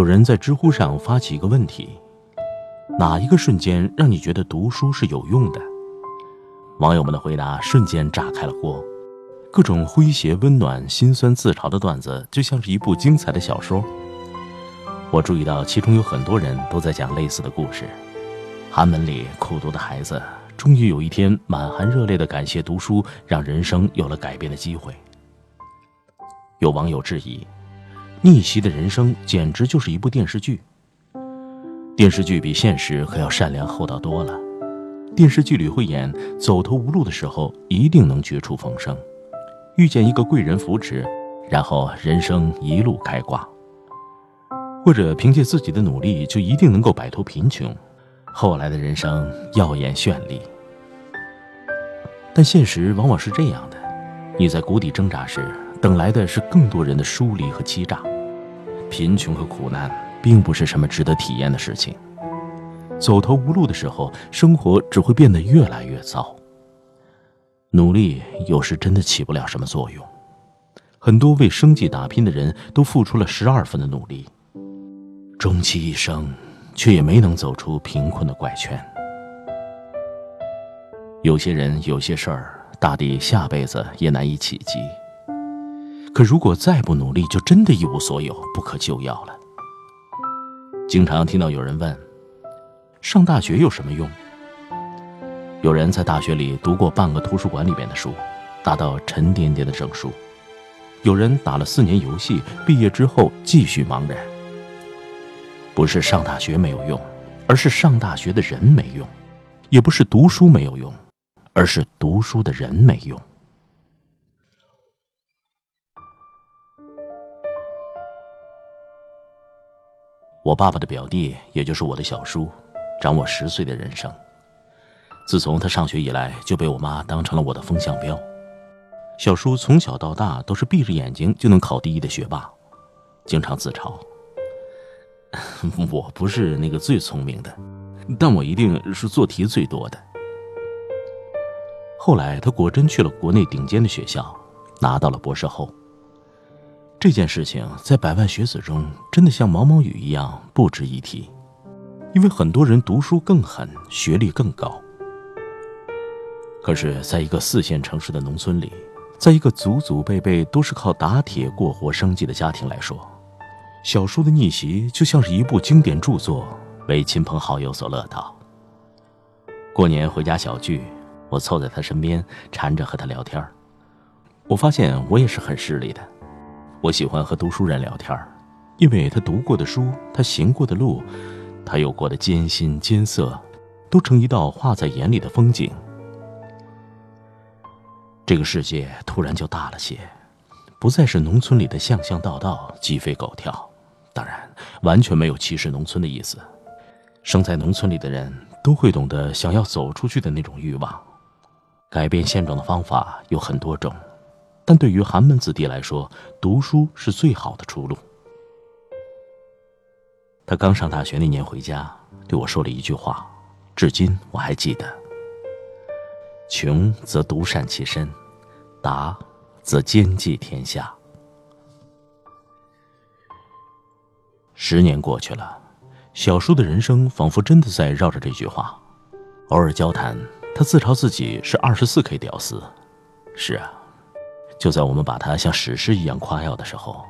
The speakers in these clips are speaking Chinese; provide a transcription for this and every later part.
有人在知乎上发起一个问题：哪一个瞬间让你觉得读书是有用的？网友们的回答瞬间炸开了锅，各种诙谐、温暖、心酸、自嘲的段子，就像是一部精彩的小说。我注意到其中有很多人都在讲类似的故事：寒门里苦读的孩子，终于有一天满含热泪的感谢读书，让人生有了改变的机会。有网友质疑。逆袭的人生简直就是一部电视剧。电视剧比现实可要善良厚道多了。电视剧里会演走投无路的时候一定能绝处逢生，遇见一个贵人扶持，然后人生一路开挂；或者凭借自己的努力就一定能够摆脱贫穷，后来的人生耀眼绚丽。但现实往往是这样的：你在谷底挣扎时。等来的是更多人的疏离和欺诈，贫穷和苦难并不是什么值得体验的事情。走投无路的时候，生活只会变得越来越糟。努力有时真的起不了什么作用。很多为生计打拼的人都付出了十二分的努力，终其一生，却也没能走出贫困的怪圈。有些人有些事儿，大抵下辈子也难以企及。可如果再不努力，就真的一无所有，不可救药了。经常听到有人问：上大学有什么用？有人在大学里读过半个图书馆里面的书，达到沉甸甸的证书；有人打了四年游戏，毕业之后继续茫然。不是上大学没有用，而是上大学的人没用；也不是读书没有用，而是读书的人没用。我爸爸的表弟，也就是我的小叔，长我十岁的人生。自从他上学以来，就被我妈当成了我的风向标。小叔从小到大都是闭着眼睛就能考第一的学霸，经常自嘲：“ 我不是那个最聪明的，但我一定是做题最多的。”后来他果真去了国内顶尖的学校，拿到了博士后。这件事情在百万学子中真的像毛毛雨一样不值一提，因为很多人读书更狠，学历更高。可是，在一个四线城市的农村里，在一个祖祖辈辈都是靠打铁过活生计的家庭来说，小叔的逆袭就像是一部经典著作，为亲朋好友所乐道。过年回家小聚，我凑在他身边，缠着和他聊天我发现我也是很势利的。我喜欢和读书人聊天因为他读过的书，他行过的路，他有过的艰辛艰涩，都成一道画在眼里的风景。这个世界突然就大了些，不再是农村里的巷巷道道鸡飞狗跳，当然完全没有歧视农村的意思。生在农村里的人都会懂得想要走出去的那种欲望。改变现状的方法有很多种。但对于寒门子弟来说，读书是最好的出路。他刚上大学那年回家，对我说了一句话，至今我还记得：“穷则独善其身，达则兼济天下。”十年过去了，小叔的人生仿佛真的在绕着这句话。偶尔交谈，他自嘲自己是二十四 K 屌丝。是啊。就在我们把他像史诗一样夸耀的时候，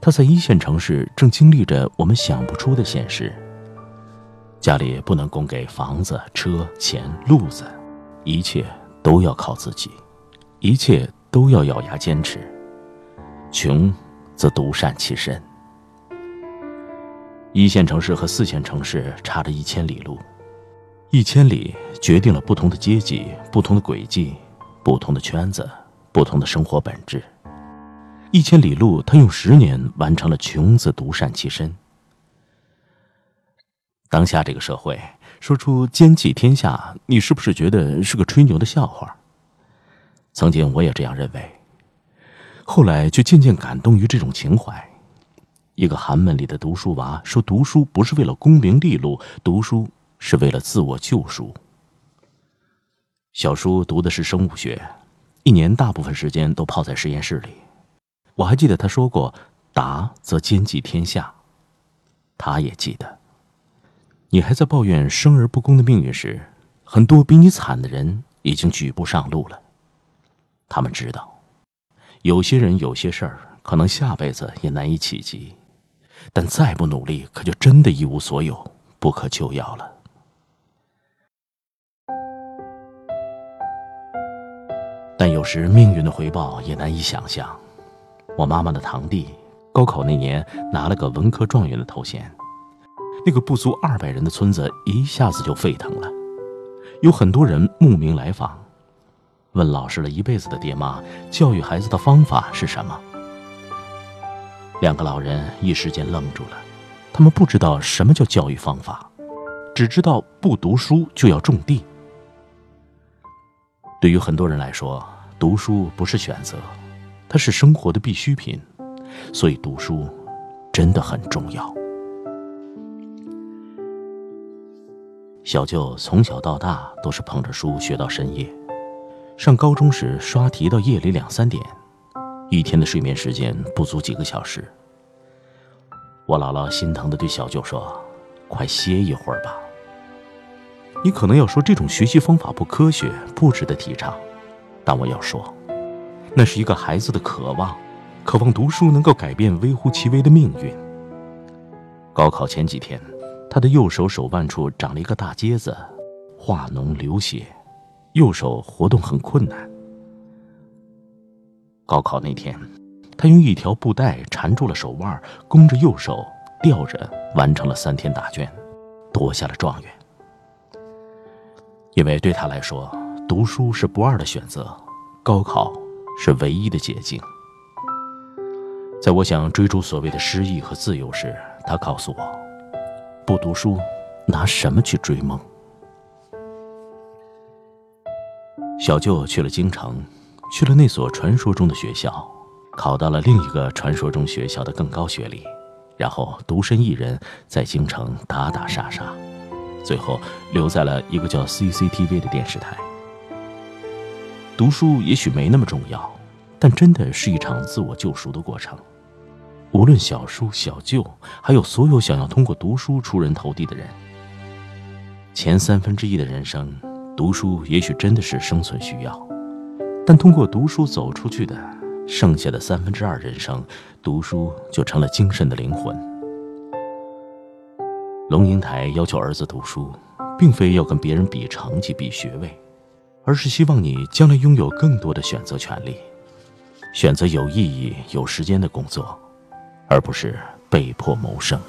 他在一线城市正经历着我们想不出的现实。家里不能供给房子、车、钱、路子，一切都要靠自己，一切都要咬牙坚持。穷，则独善其身。一线城市和四线城市差着一千里路，一千里决定了不同的阶级、不同的轨迹、不同的圈子、不同的生活本质。一千里路，他用十年完成了穷则独善其身。当下这个社会，说出兼济天下，你是不是觉得是个吹牛的笑话？曾经我也这样认为，后来却渐渐感动于这种情怀。一个寒门里的读书娃说：“读书不是为了功名利禄，读书是为了自我救赎。”小叔读的是生物学，一年大部分时间都泡在实验室里。我还记得他说过：“达则兼济天下。”他也记得。你还在抱怨生而不公的命运时，很多比你惨的人已经举步上路了。他们知道，有些人有些事儿可能下辈子也难以企及，但再不努力，可就真的一无所有，不可救药了。但有时命运的回报也难以想象。我妈妈的堂弟，高考那年拿了个文科状元的头衔。那个不足二百人的村子一下子就沸腾了，有很多人慕名来访，问老实了一辈子的爹妈教育孩子的方法是什么。两个老人一时间愣住了，他们不知道什么叫教育方法，只知道不读书就要种地。对于很多人来说，读书不是选择，它是生活的必需品，所以读书真的很重要。小舅从小到大都是捧着书学到深夜，上高中时刷题到夜里两三点，一天的睡眠时间不足几个小时。我姥姥心疼的对小舅说：“快歇一会儿吧。”你可能要说这种学习方法不科学，不值得提倡，但我要说，那是一个孩子的渴望，渴望读书能够改变微乎其微的命运。高考前几天。他的右手手腕处长了一个大疖子，化脓流血，右手活动很困难。高考那天，他用一条布带缠住了手腕，弓着右手吊着，完成了三天答卷，夺下了状元。因为对他来说，读书是不二的选择，高考是唯一的捷径。在我想追逐所谓的诗意和自由时，他告诉我。不读书，拿什么去追梦？小舅去了京城，去了那所传说中的学校，考到了另一个传说中学校的更高学历，然后独身一人在京城打打杀杀，最后留在了一个叫 CCTV 的电视台。读书也许没那么重要，但真的是一场自我救赎的过程。无论小叔、小舅，还有所有想要通过读书出人头地的人，前三分之一的人生，读书也许真的是生存需要，但通过读书走出去的，剩下的三分之二人生，读书就成了精神的灵魂。龙应台要求儿子读书，并非要跟别人比成绩、比学位，而是希望你将来拥有更多的选择权利，选择有意义、有时间的工作。而不是被迫谋生。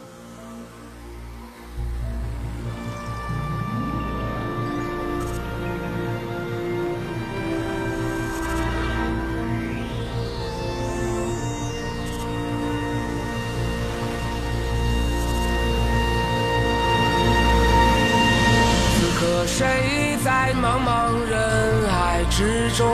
始终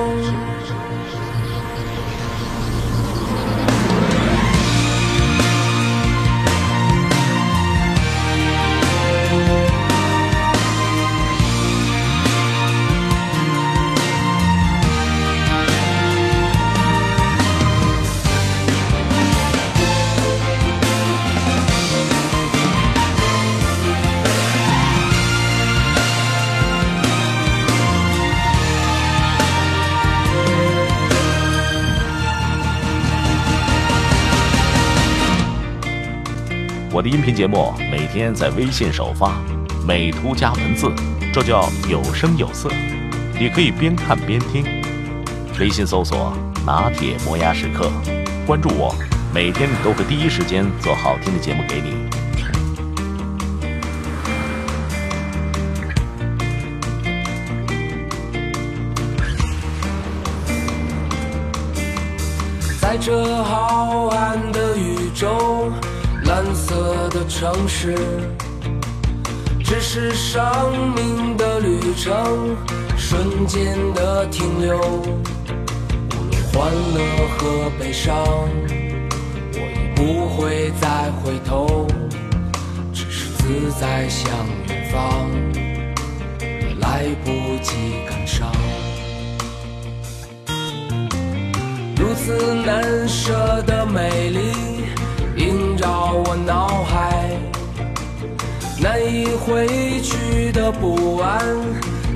我的音频节目每天在微信首发，美图加文字，这叫有声有色。你可以边看边听。微信搜索“拿铁磨牙时刻”，关注我，每天都会第一时间做好听的节目给你。在这浩瀚的宇宙。蓝色的城市，只是生命的旅程，瞬间的停留。无论欢乐和悲伤，我已不会再回头，只是自在向远方，来不及感伤。如此难舍的美丽。难以挥去的不安，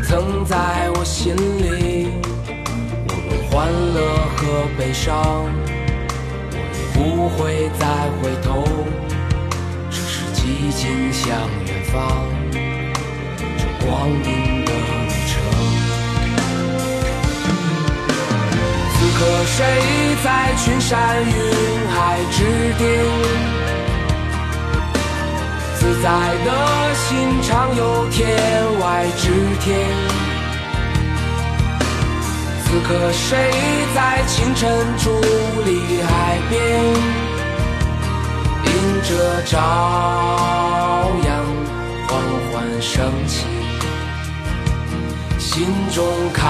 曾在我心里。无论欢乐和悲伤，我也不会再回头，只是寂静向远方，这光阴的旅程。此刻谁在群山云海之巅？在的心常有天外之天。此刻谁在清晨伫立海边，迎着朝阳缓缓升起，心中开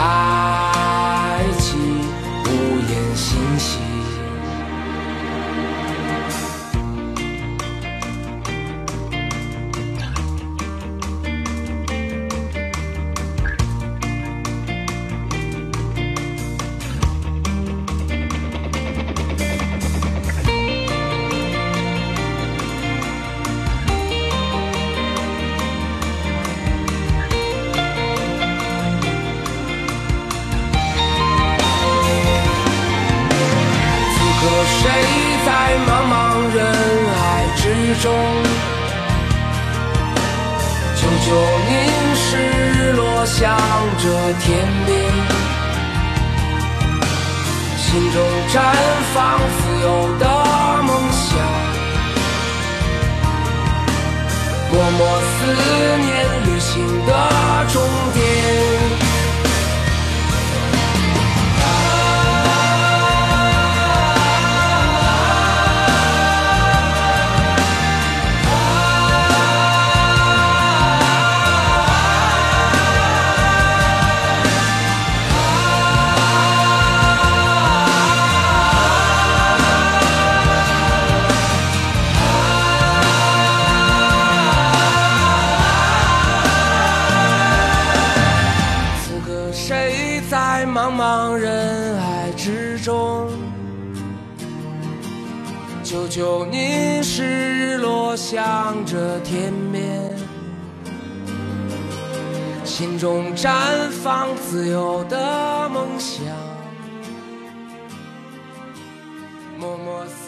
向这天边，心中绽放自由的梦想，默默思念旅行的终久凝视日落向着天边，心中绽放自由的梦想，默默思。